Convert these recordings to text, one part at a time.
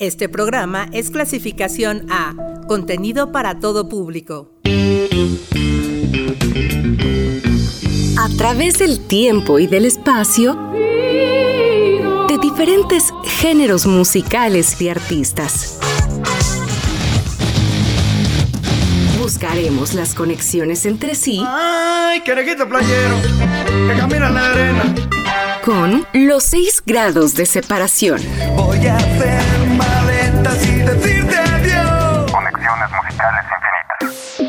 Este programa es clasificación A, contenido para todo público. A través del tiempo y del espacio, de diferentes géneros musicales y artistas. Buscaremos las conexiones entre sí. ¡Ay, querejito playero! Que camina en la arena. Con los seis grados de separación. Voy a hacer decirte adiós. Conexiones musicales infinitas.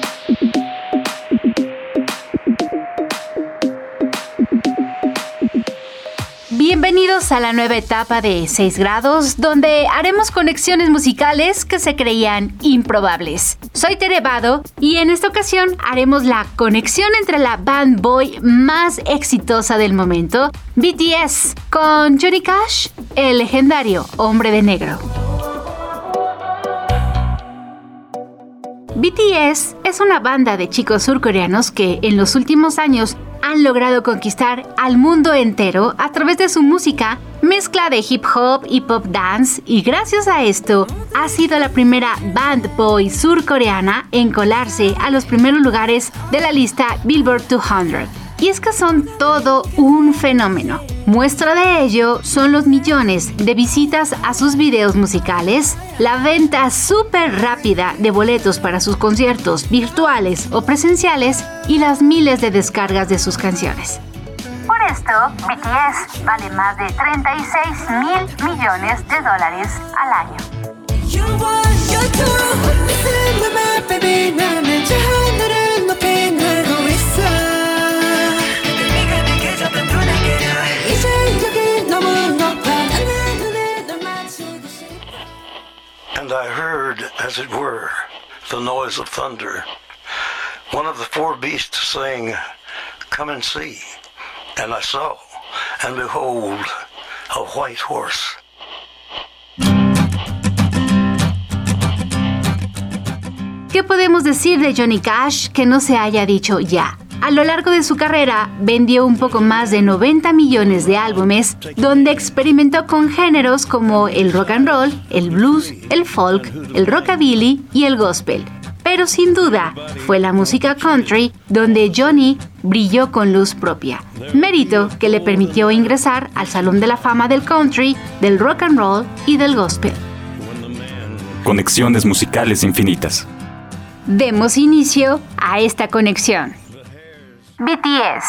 Bienvenidos a la nueva etapa de 6 grados, donde haremos conexiones musicales que se creían improbables. Soy Terevado y en esta ocasión haremos la conexión entre la band boy más exitosa del momento, BTS, con Johnny Cash, el legendario hombre de negro. BTS es una banda de chicos surcoreanos que en los últimos años han logrado conquistar al mundo entero a través de su música, mezcla de hip hop y pop dance, y gracias a esto ha sido la primera band boy surcoreana en colarse a los primeros lugares de la lista Billboard 200. Y es que son todo un fenómeno. Muestra de ello son los millones de visitas a sus videos musicales, la venta súper rápida de boletos para sus conciertos virtuales o presenciales y las miles de descargas de sus canciones. Por esto, BTS vale más de 36 mil millones de dólares al año. The noise of thunder. One of the four beasts saying, Come and see. And I saw, and behold, a white horse. ¿Qué podemos decir de Johnny Cash que no se haya dicho ya? A lo largo de su carrera vendió un poco más de 90 millones de álbumes donde experimentó con géneros como el rock and roll, el blues, el folk, el rockabilly y el gospel. Pero sin duda fue la música country donde Johnny brilló con luz propia, mérito que le permitió ingresar al Salón de la Fama del Country, del Rock and Roll y del Gospel. Conexiones musicales infinitas. Demos inicio a esta conexión. BTS,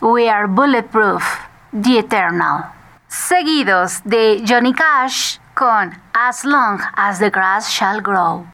We Are Bulletproof, The Eternal. Seguidos de Johnny Cash con As Long as the Grass Shall Grow.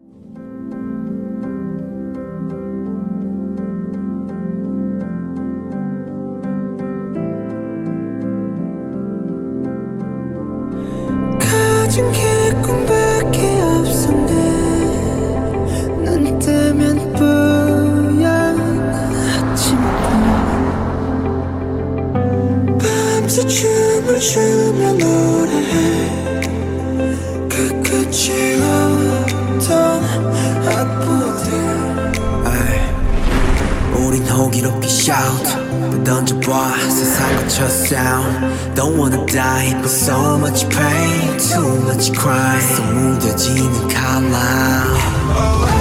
세상 거쳐 sound Don't wanna die but so much pain Too much crime 속 무뎌지는 칼날 We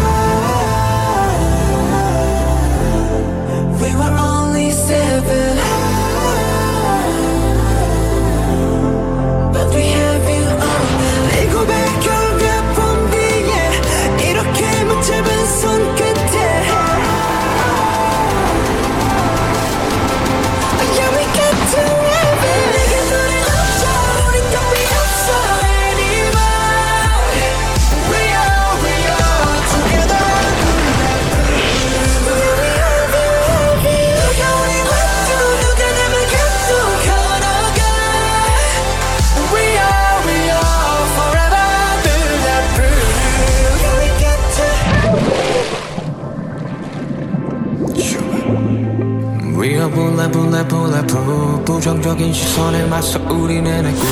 Bullet bulletproof 부정적인 시선에 맞서 우리는 했고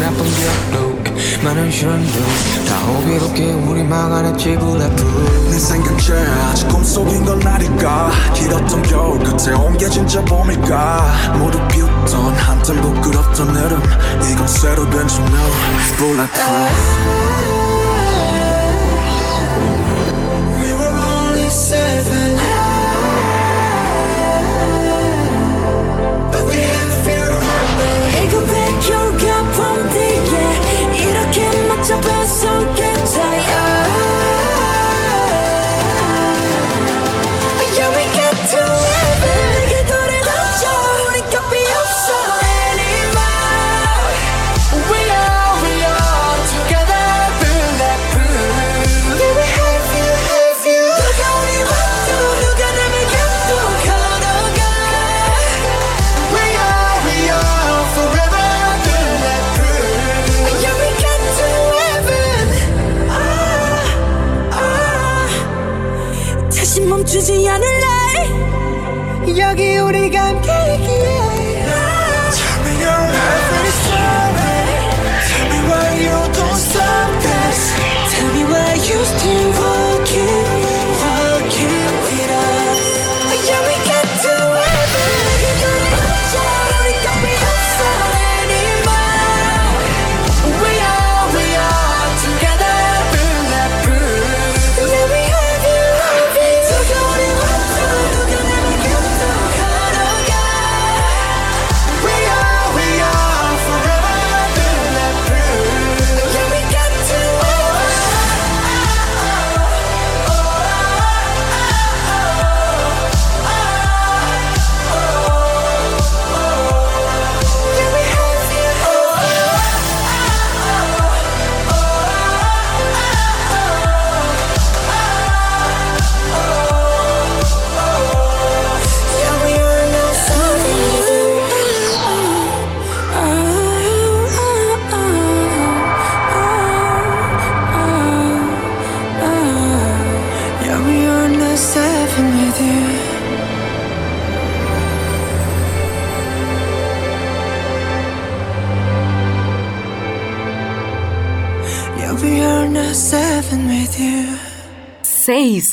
나쁜 기억도 많은 시련도 다 호기롭게 우리 막아냈지 bulletproof 내 생각제 아직 꿈속인 건 아닐까? 길었던 겨울 끝에 온 게 진짜 봄일까? 모두 비웃던 한참 부끄럽던 여름 이건 새로 된 조명 뱃속 so good.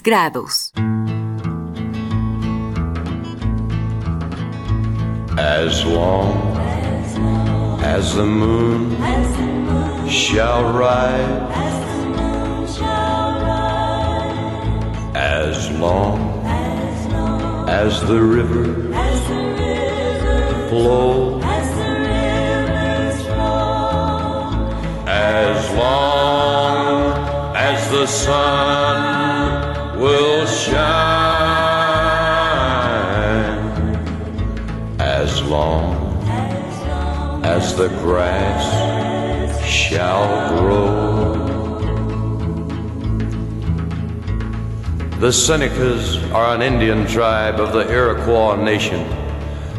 6 grados. As long as the moon shall rise, as long as the river flows, as long as the sun the grass shall grow. The Senecas are an Indian tribe of the Iroquois Nation.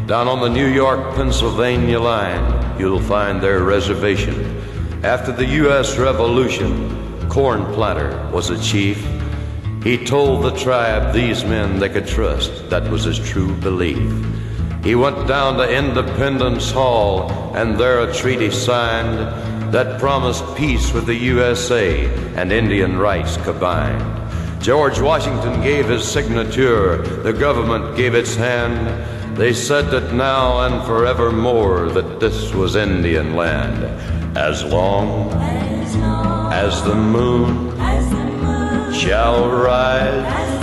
Down on the New York Pennsylvania line, you'll find their reservation. After the U.S. Revolution, Corn Planter was a chief. He told the tribe these men they could trust. That was his true belief. He went down to Independence Hall and there a treaty signed that promised peace with the USA and Indian rights combined. George Washington gave his signature, the government gave its hand. They said that now and forevermore that this was Indian land. As long as the moon shall rise,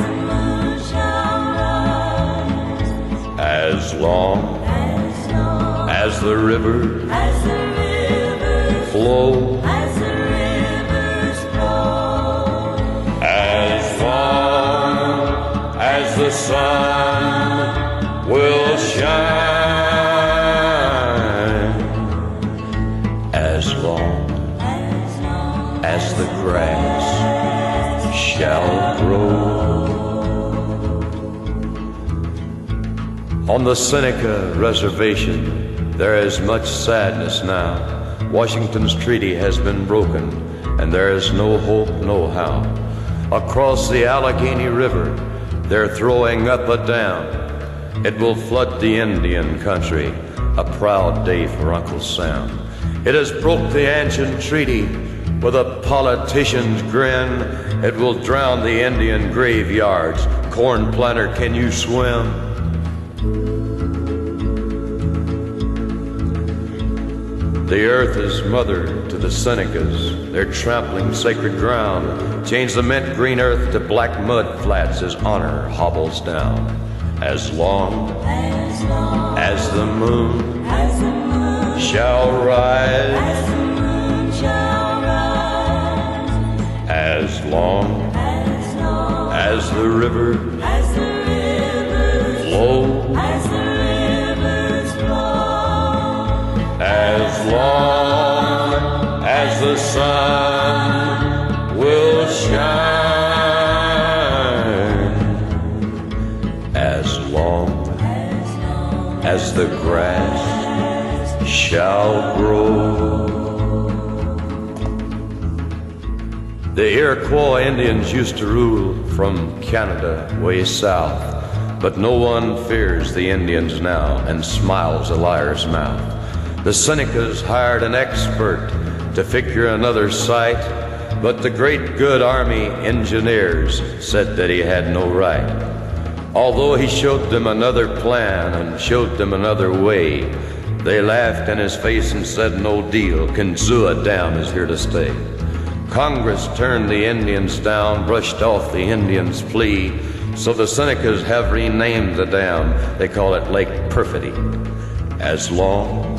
as long as, long as the river as the rivers flow as the rivers flow. As far as the sun On the Seneca Reservation, there is much sadness now. Washington's treaty has been broken, and there is no hope, no how. Across the Allegheny River, they're throwing up a dam. It will flood the Indian country, a proud day for Uncle Sam. It has broke the ancient treaty with a politician's grin. It will drown the Indian graveyards. Corn planter, can you swim? The earth is mother to the Senecas. They're trampling sacred ground. Change the mint green earth to black mud flats as honor hobbles down. As long as the moon shall rise, As long as the river flows, as long as the sun will shine, as long as the grass shall grow. The Iroquois Indians used to rule from Canada way south, but no one fears the Indians now and smiles a liar's mouth. The Senecas hired an expert to figure another site, but the great good army engineers said that he had no right. Although he showed them another plan and showed them another way, they laughed in his face and said, No deal. Kinzua Dam is here to stay. Congress turned the Indians down, brushed off the Indians' plea, so the Senecas have renamed the dam. They call it Lake Perfidy. As long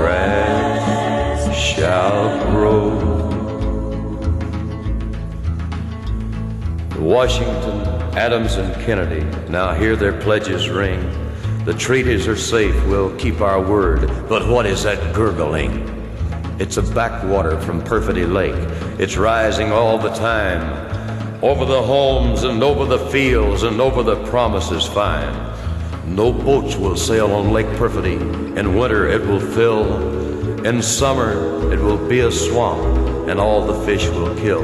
grass shall grow. Washington, Adams, and Kennedy now hear their pledges ring. The treaties are safe, we'll keep our word. But what is that gurgling? It's a backwater from Perfidy Lake. It's rising all the time. Over the homes and over the fields and over the promises fine. No boats will sail on Lake Perfidy. In winter it will fill. In summer it will be a swamp and all the fish will kill.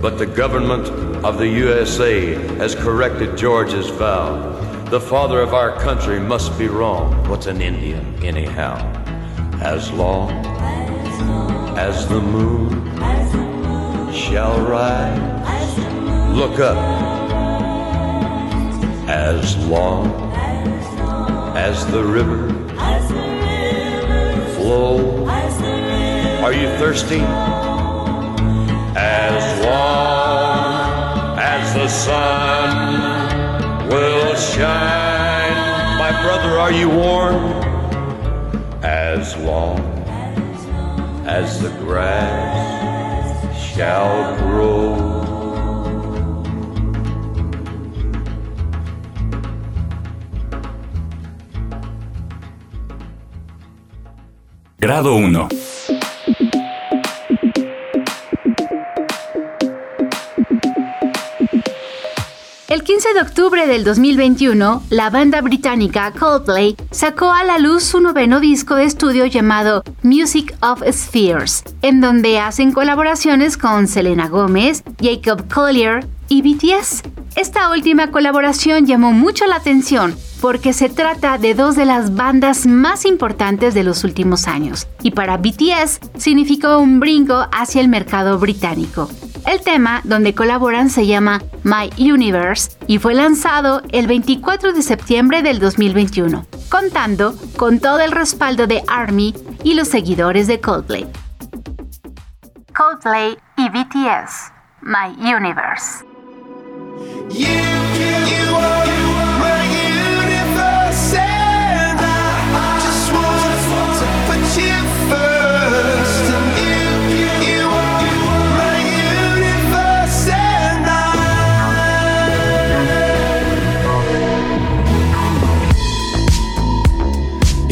But the government of the USA has corrected George's vow. The father of our country must be wrong. What's an Indian, anyhow? As long as the moon shall rise, look up. As long as the river flows, are you thirsty? As long as the sun will shine, my brother, are you warm? As long as the grass shall grow. Grado 1. El 15 de octubre del 2021, la banda británica Coldplay sacó a la luz su noveno disco de estudio llamado Music of Spheres, en donde hacen colaboraciones con Selena Gomez, Jacob Collier y BTS. Esta última colaboración llamó mucho la atención porque se trata de dos de las bandas más importantes de los últimos años, y para BTS significó un brinco hacia el mercado británico. El tema donde colaboran se llama My Universe y fue lanzado el 24 de septiembre del 2021, contando con todo el respaldo de ARMY y los seguidores de Coldplay. Coldplay y BTS, My Universe.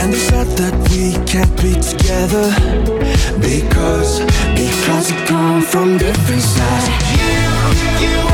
And they said that we can't be together. Because, because we come from different sides. You, you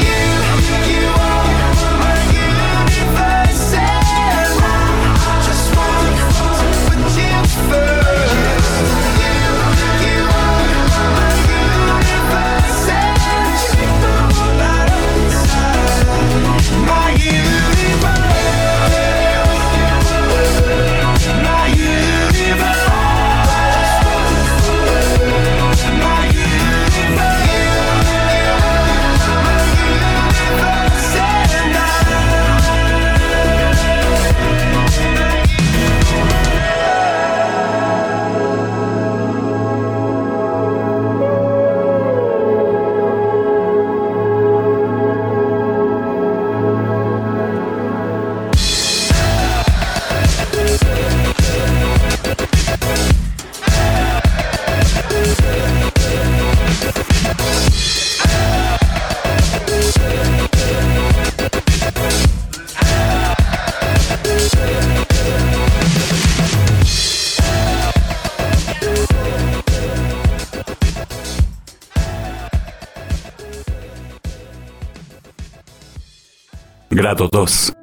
Grado 2.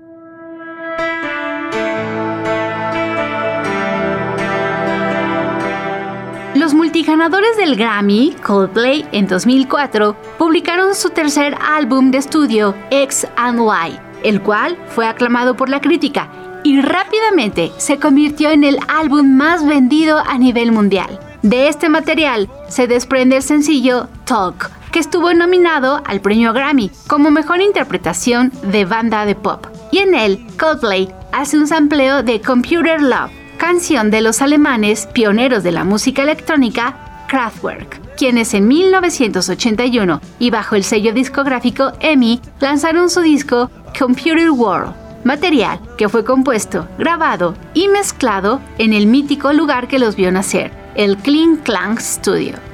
Los multiganadores del Grammy, Coldplay, en 2004, publicaron su tercer álbum de estudio, X and Y, el cual fue aclamado por la crítica y rápidamente se convirtió en el álbum más vendido a nivel mundial. De este material se desprende el sencillo Talk, que estuvo nominado al premio Grammy como mejor interpretación de banda de pop. Y en él, Coldplay hace un sampleo de Computer Love, canción de los alemanes pioneros de la música electrónica Kraftwerk, quienes en 1981 y bajo el sello discográfico EMI lanzaron su disco Computer World, material que fue compuesto, grabado y mezclado en el mítico lugar que los vio nacer, el Kling Klang Studio.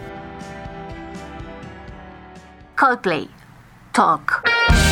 Coldplay, Talk.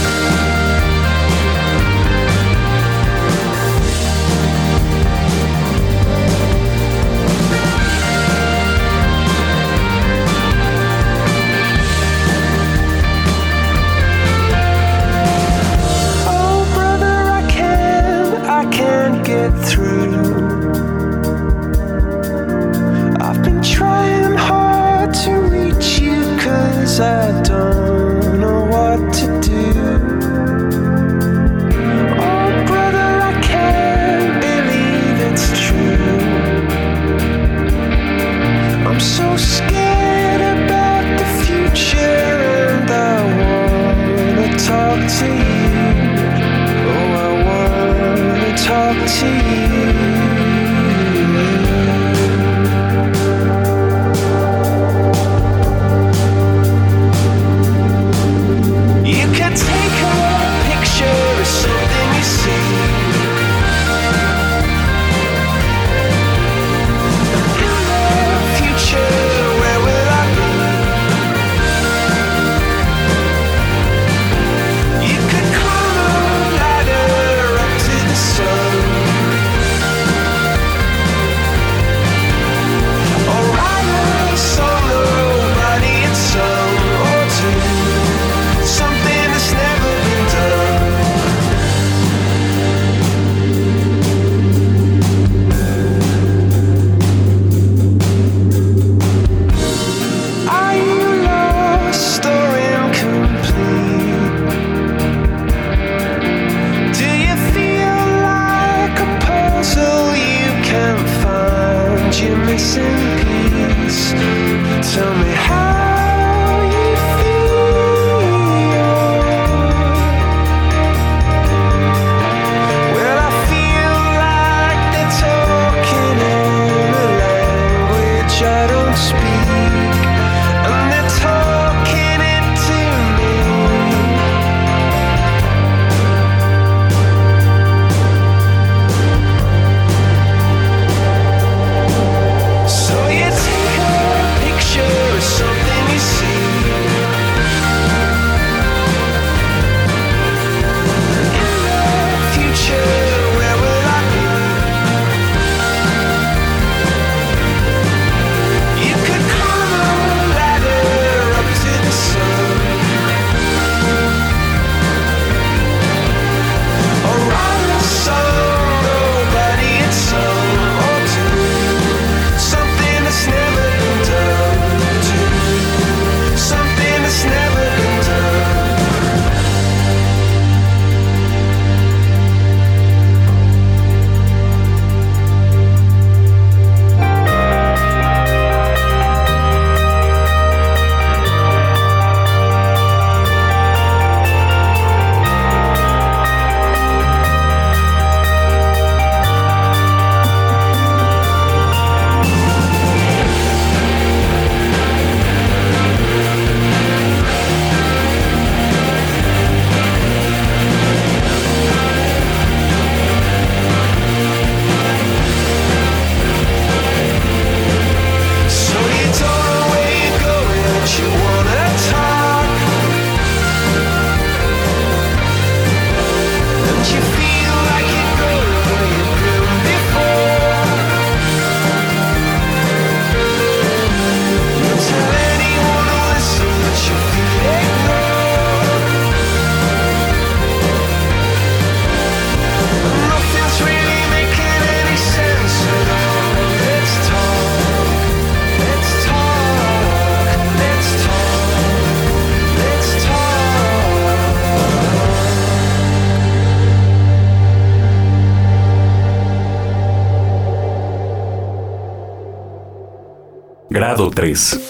Grado 3.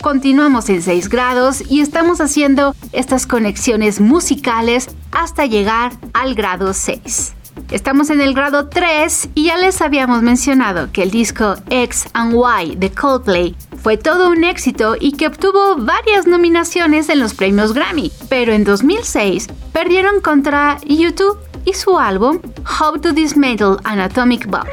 Continuamos en 6 grados y estamos haciendo estas conexiones musicales hasta llegar al grado 6. Estamos en el grado 3 y ya les habíamos mencionado que el disco X and Y de Coldplay fue todo un éxito y que obtuvo varias nominaciones en los premios Grammy, pero en 2006 perdieron contra YouTube y su álbum How to Dismantle an Atomic Bomb.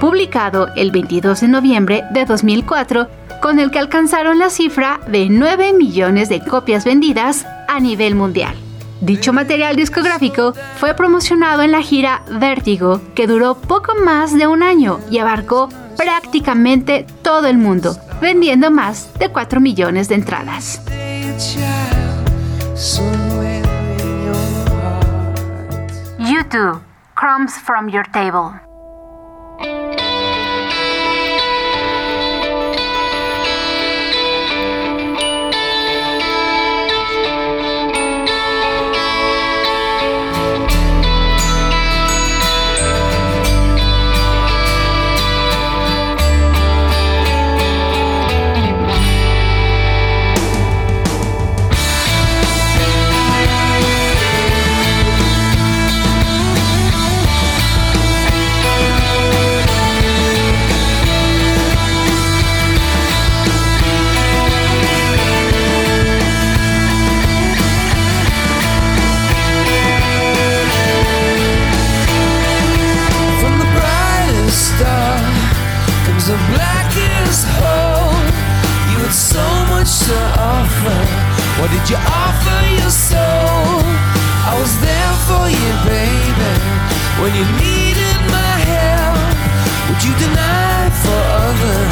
Publicado el 22 de noviembre de 2004, con el que alcanzaron la cifra de 9 millones de copias vendidas a nivel mundial. Dicho material discográfico fue promocionado en la gira Vértigo, que duró poco más de un año y abarcó prácticamente todo el mundo, vendiendo más de 4 millones de entradas. YouTube, Crumbs from Your Table. So much to offer. What did you offer your soul? I was there for you, baby, when you needed my help. Would you deny for others?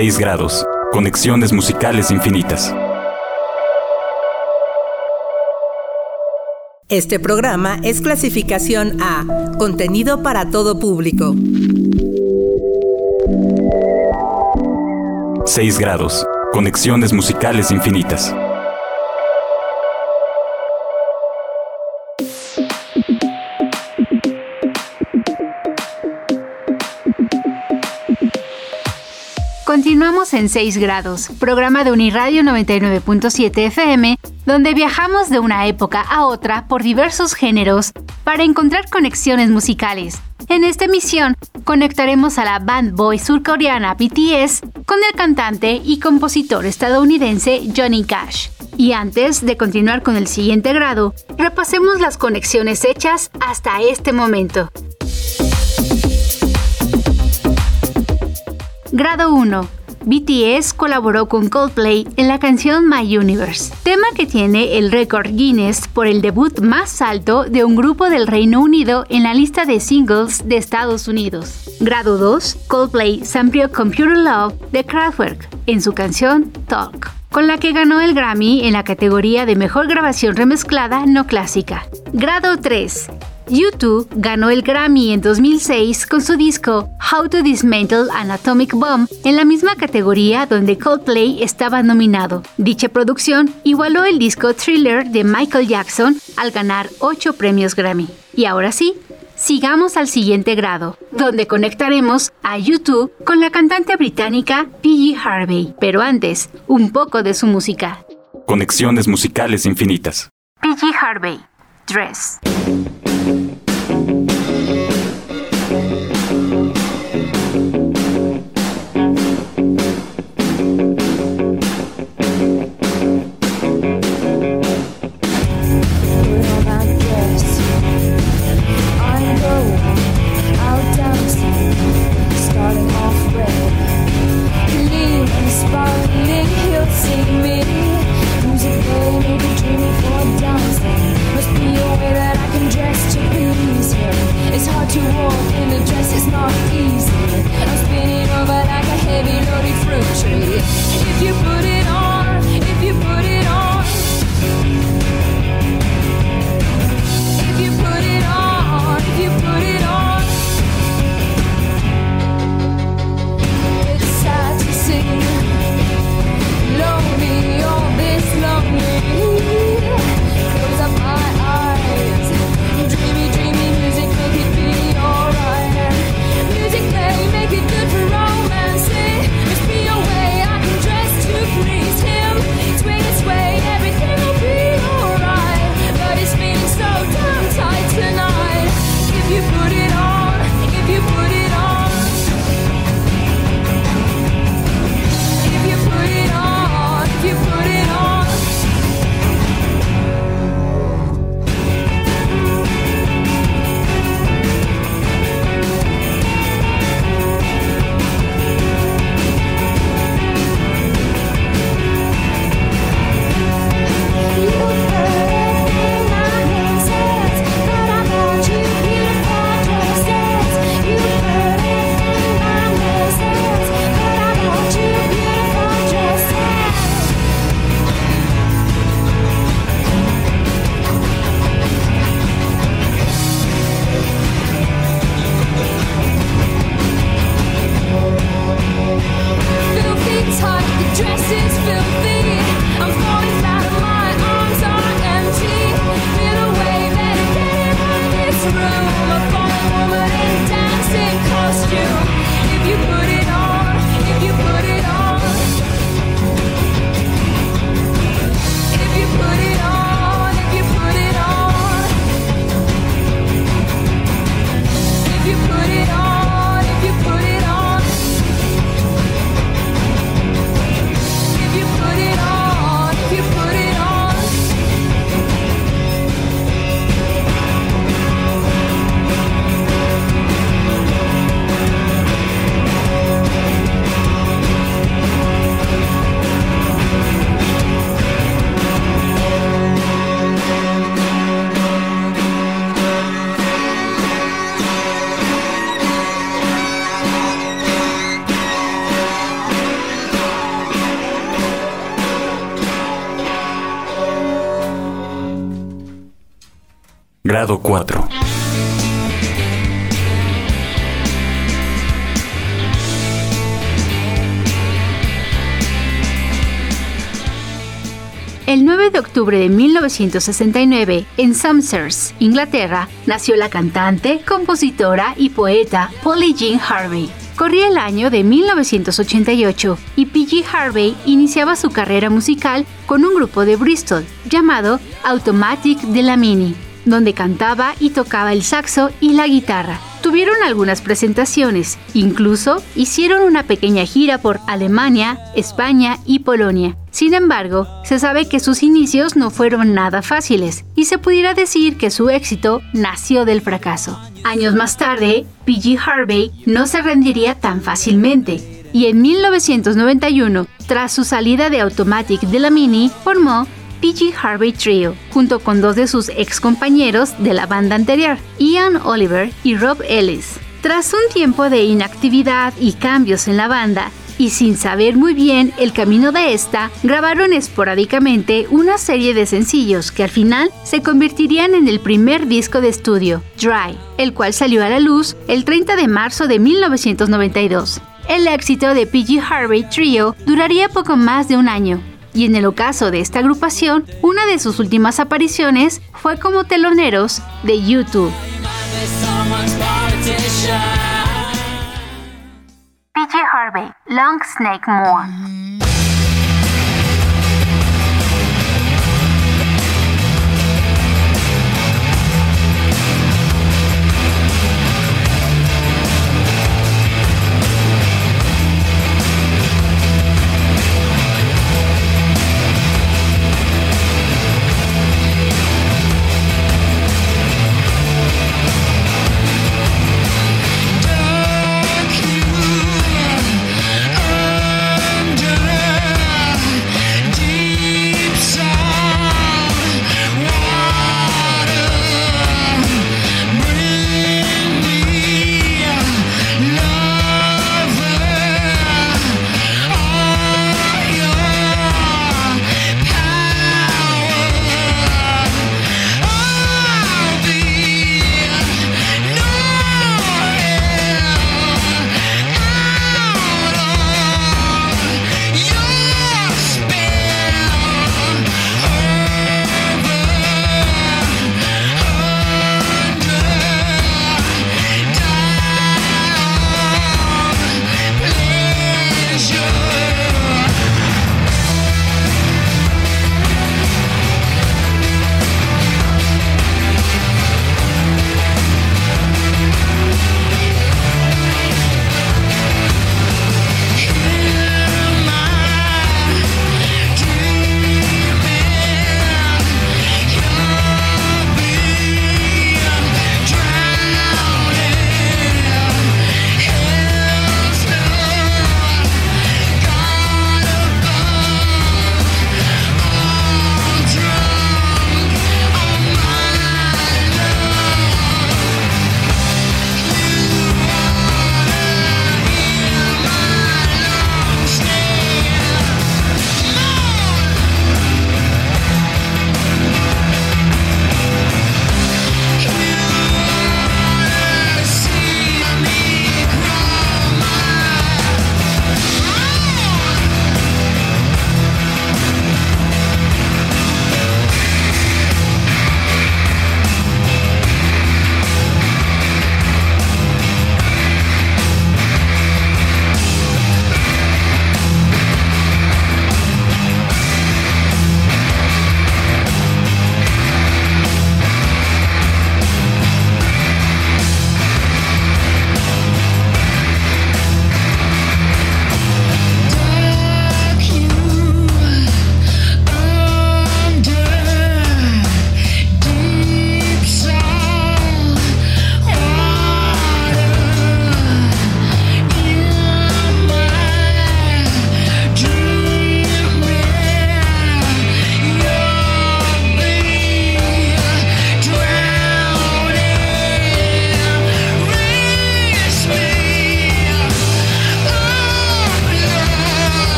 6 grados. Conexiones musicales infinitas. Este programa es clasificación A, contenido para todo público. 6 grados. Conexiones musicales infinitas. Continuamos en 6 grados, programa de Uniradio 99.7 FM, donde viajamos de una época a otra por diversos géneros para encontrar conexiones musicales. En esta emisión conectaremos a la band boy surcoreana BTS con el cantante y compositor estadounidense Johnny Cash. Y antes de continuar con el siguiente grado, repasemos las conexiones hechas hasta este momento. Grado 1. BTS colaboró con Coldplay en la canción My Universe, tema que tiene el récord Guinness por el debut más alto de un grupo del Reino Unido en la lista de singles de Estados Unidos. Grado 2. Coldplay samplió Computer Love de Kraftwerk en su canción Talk con la que ganó el Grammy en la categoría de Mejor Grabación Remezclada No Clásica. Grado 3. U2 ganó el Grammy en 2006 con su disco How to Dismantle an Atomic Bomb en la misma categoría donde Coldplay estaba nominado. Dicha producción igualó el disco Thriller de Michael Jackson al ganar 8 premios Grammy. Y ahora sí, sigamos al siguiente grado, donde conectaremos a U2 con la cantante británica PG Harvey. Pero antes, un poco de su música. Conexiones musicales infinitas. PG Harvey, Dress. just to please her. It's hard to walk in the dress, it's not easy. I'm spinning over like a heavy loaded fruit tree. If you put it 4. El 9 de octubre de 1969, en Somerset, Inglaterra, nació la cantante, compositora y poeta Polly Jean Harvey. Corría el año de 1988 y P.G. Harvey iniciaba su carrera musical con un grupo de Bristol llamado Automatic de la Mini, donde cantaba y tocaba el saxo y la guitarra. Tuvieron algunas presentaciones, incluso hicieron una pequeña gira por Alemania, España y Polonia. Sin embargo, se sabe que sus inicios no fueron nada fáciles y se pudiera decir que su éxito nació del fracaso. Años más tarde, P.G. Harvey no se rendiría tan fácilmente y en 1991, tras su salida de Automatic de la Mini, formó PG Harvey Trio, junto con dos de sus ex compañeros de la banda anterior, Ian Oliver y Rob Ellis. Tras un tiempo de inactividad y cambios en la banda, y sin saber muy bien el camino de esta, grabaron esporádicamente una serie de sencillos que al final se convertirían en el primer disco de estudio, Dry, el cual salió a la luz el 30 de marzo de 1992. El éxito de PG Harvey Trio duraría poco más de un año, y en el ocaso de esta agrupación, una de sus últimas apariciones fue como teloneros de YouTube. PG Harvey, Long Snake Moore.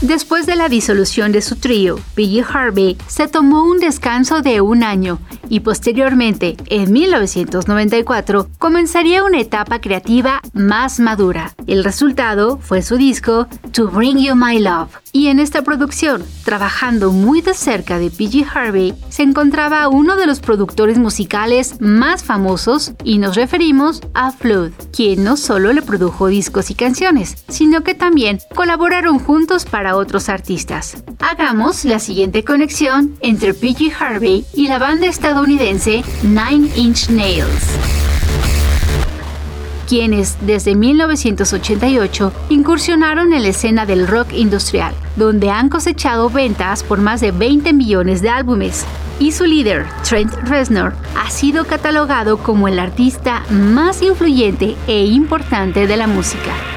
Después de la disolución de su trío, Billie Harvey se tomó un descanso de un año y posteriormente, en 1994, comenzaría una etapa creativa más madura. El resultado fue su disco To Bring You My Love. Y en esta producción, trabajando muy de cerca de PG Harvey, se encontraba uno de los productores musicales más famosos y nos referimos a Flood, quien no solo le produjo discos y canciones, sino que también colaboraron juntos para otros artistas. Hagamos la siguiente conexión entre PG Harvey y la banda estadounidense Nine Inch Nails quienes desde 1988 incursionaron en la escena del rock industrial, donde han cosechado ventas por más de 20 millones de álbumes. Y su líder, Trent Reznor, ha sido catalogado como el artista más influyente e importante de la música.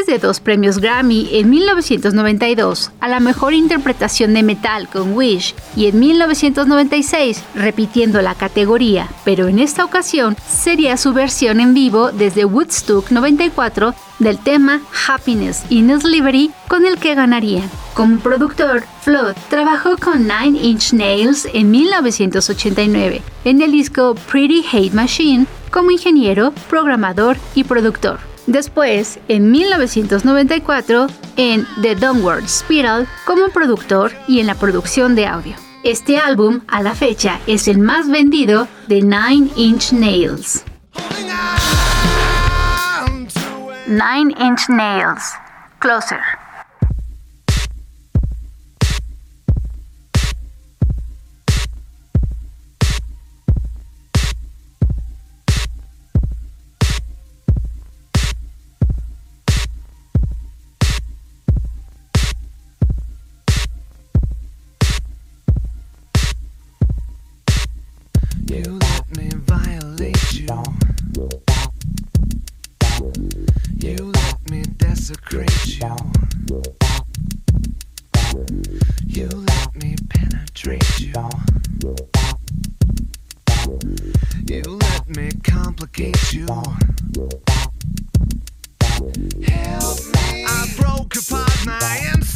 Ganadores de dos premios Grammy en 1992 a la mejor interpretación de metal con Wish y en 1996 repitiendo la categoría, pero en esta ocasión sería su versión en vivo desde Woodstock 94 del tema Happiness in Slavery con el que ganarían. Como productor, Flood trabajó con Nine Inch Nails en 1989 en el disco Pretty Hate Machine como ingeniero, programador y productor. Después, en 1994, en The Downward Spiral como productor y en la producción de audio. Este álbum, a la fecha, es el más vendido de Nine Inch Nails. Nine Inch Nails. Closer. You let me violate you. You let me desecrate you. You let me penetrate you. You let me complicate you. Help me. I broke apart my insides.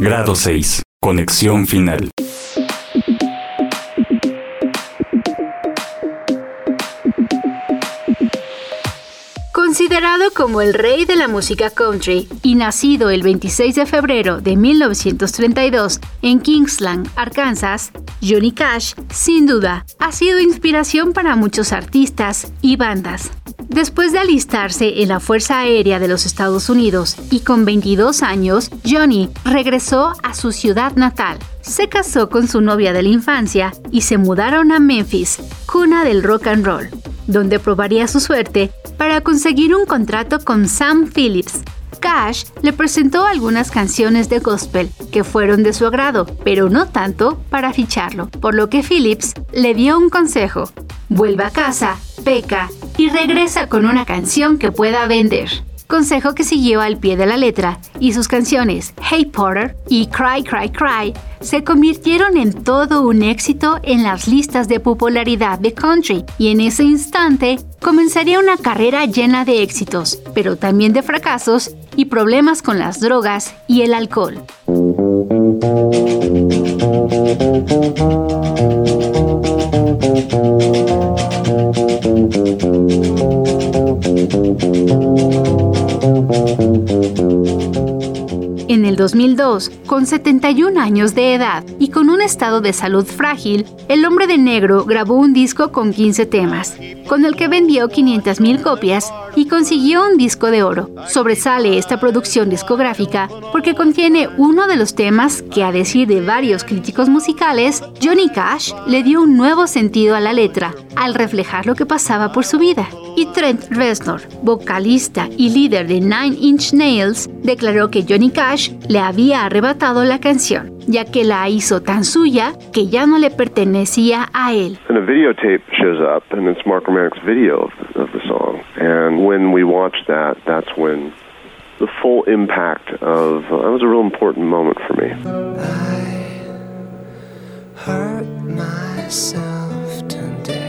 Grado 6. Conexión final. Considerado como el rey de la música country y nacido el 26 de febrero de 1932 en Kingsland, Arkansas, Johnny Cash, sin duda, ha sido inspiración para muchos artistas y bandas. Después de alistarse en la Fuerza Aérea de los Estados Unidos y con 22 años, Johnny regresó a su ciudad natal. Se casó con su novia de la infancia y se mudaron a Memphis, cuna del rock and roll, donde probaría su suerte para conseguir un contrato con Sam Phillips. Cash le presentó algunas canciones de gospel que fueron de su agrado, pero no tanto para ficharlo, por lo que Phillips le dio un consejo. Vuelve a casa, peca y regresa con una canción que pueda vender. Consejo que siguió al pie de la letra y sus canciones Hey Porter y Cry Cry Cry se convirtieron en todo un éxito en las listas de popularidad de country y en ese instante comenzaría una carrera llena de éxitos, pero también de fracasos y problemas con las drogas y el alcohol. En el 2002, con 71 años de edad y con un estado de salud frágil, el hombre de negro grabó un disco con 15 temas, con el que vendió 500.000 copias y consiguió un disco de oro. Sobresale esta producción discográfica porque contiene uno de los temas que, a decir de varios críticos musicales, Johnny Cash le dio un nuevo sentido a la letra al reflejar lo que pasaba por su vida. Y Trent Reznor, vocalista y líder de Nine Inch Nails, declaró que Johnny Cash le había arrebatado la canción, ya que la hizo tan suya que ya no le pertenecía a él. And a videotape shows up, and it's Mark Romanik's video of, of the song. And when we watched that, that's when the full impact of uh, that was a real important moment for me. hurt myself today.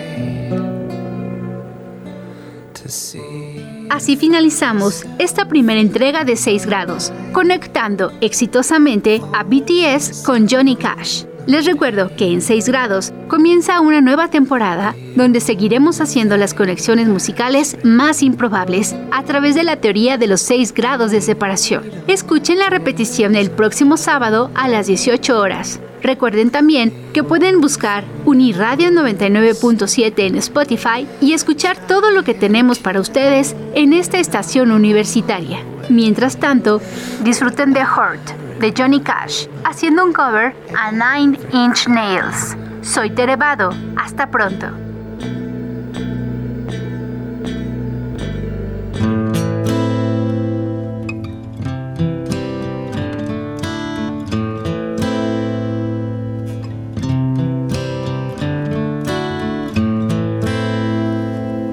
Así finalizamos esta primera entrega de 6 grados, conectando exitosamente a BTS con Johnny Cash. Les recuerdo que en 6 grados comienza una nueva temporada donde seguiremos haciendo las conexiones musicales más improbables a través de la teoría de los 6 grados de separación. Escuchen la repetición el próximo sábado a las 18 horas. Recuerden también que pueden buscar Uniradio 99.7 en Spotify y escuchar todo lo que tenemos para ustedes en esta estación universitaria. Mientras tanto, disfruten de Hurt de Johnny Cash haciendo un cover a Nine Inch Nails. Soy Terevado. Hasta pronto.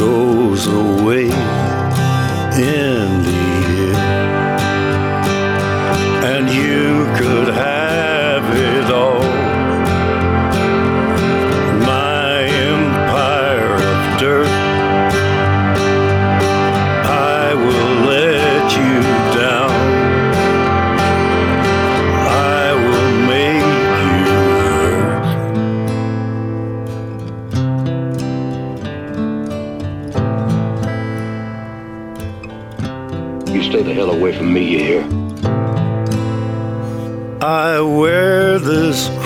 goes away in the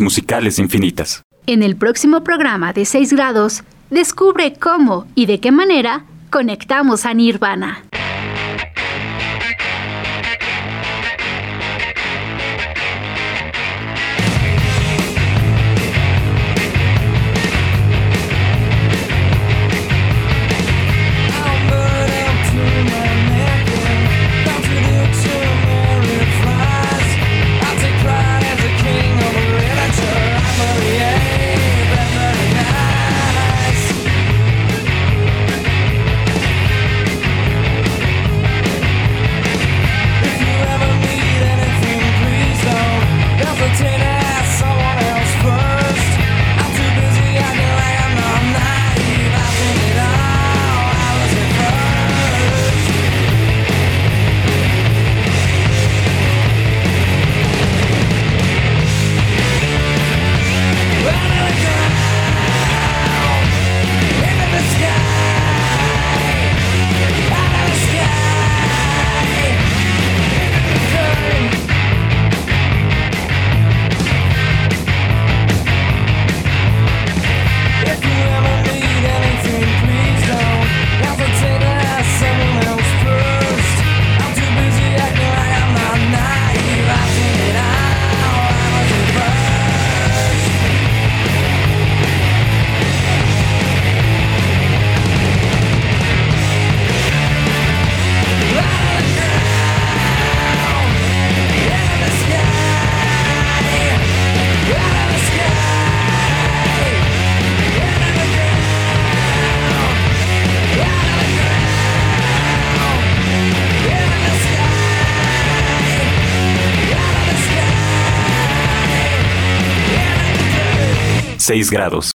Musicales infinitas. En el próximo programa de 6 grados, descubre cómo y de qué manera conectamos a Nirvana. Seis grados.